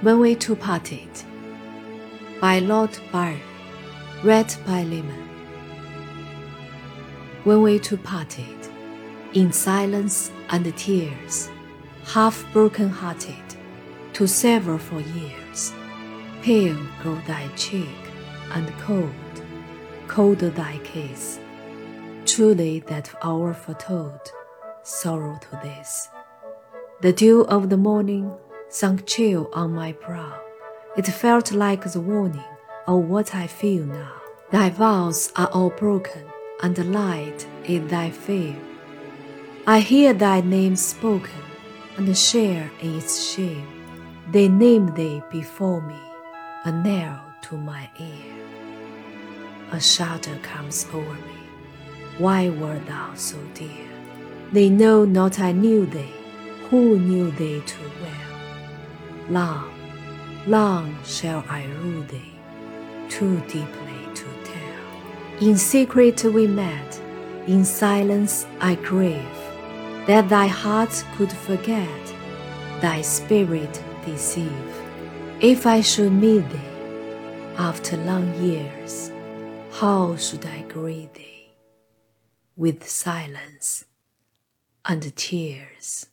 When We Two Parted by Lord Byron, read by Lehman. When we two parted, in silence and tears, half broken hearted, to sever for years, pale grew thy cheek, and cold, colder thy kiss. Truly that hour foretold sorrow to this. The dew of the morning sunk chill on my brow. It felt like the warning of what I feel now. Thy vows are all broken, and light is thy fear. I hear thy name spoken, and share in its shame. They name thee before me, a knell to my ear. A shudder comes over me. Why wert thou so dear? They know not I knew thee, who knew thee too well. Long, long shall I rue thee, too deeply to tell. In secret we met, in silence I grieve, that thy heart could forget, thy spirit deceive. If I should meet thee, after long years, how should I greet thee? With silence and tears.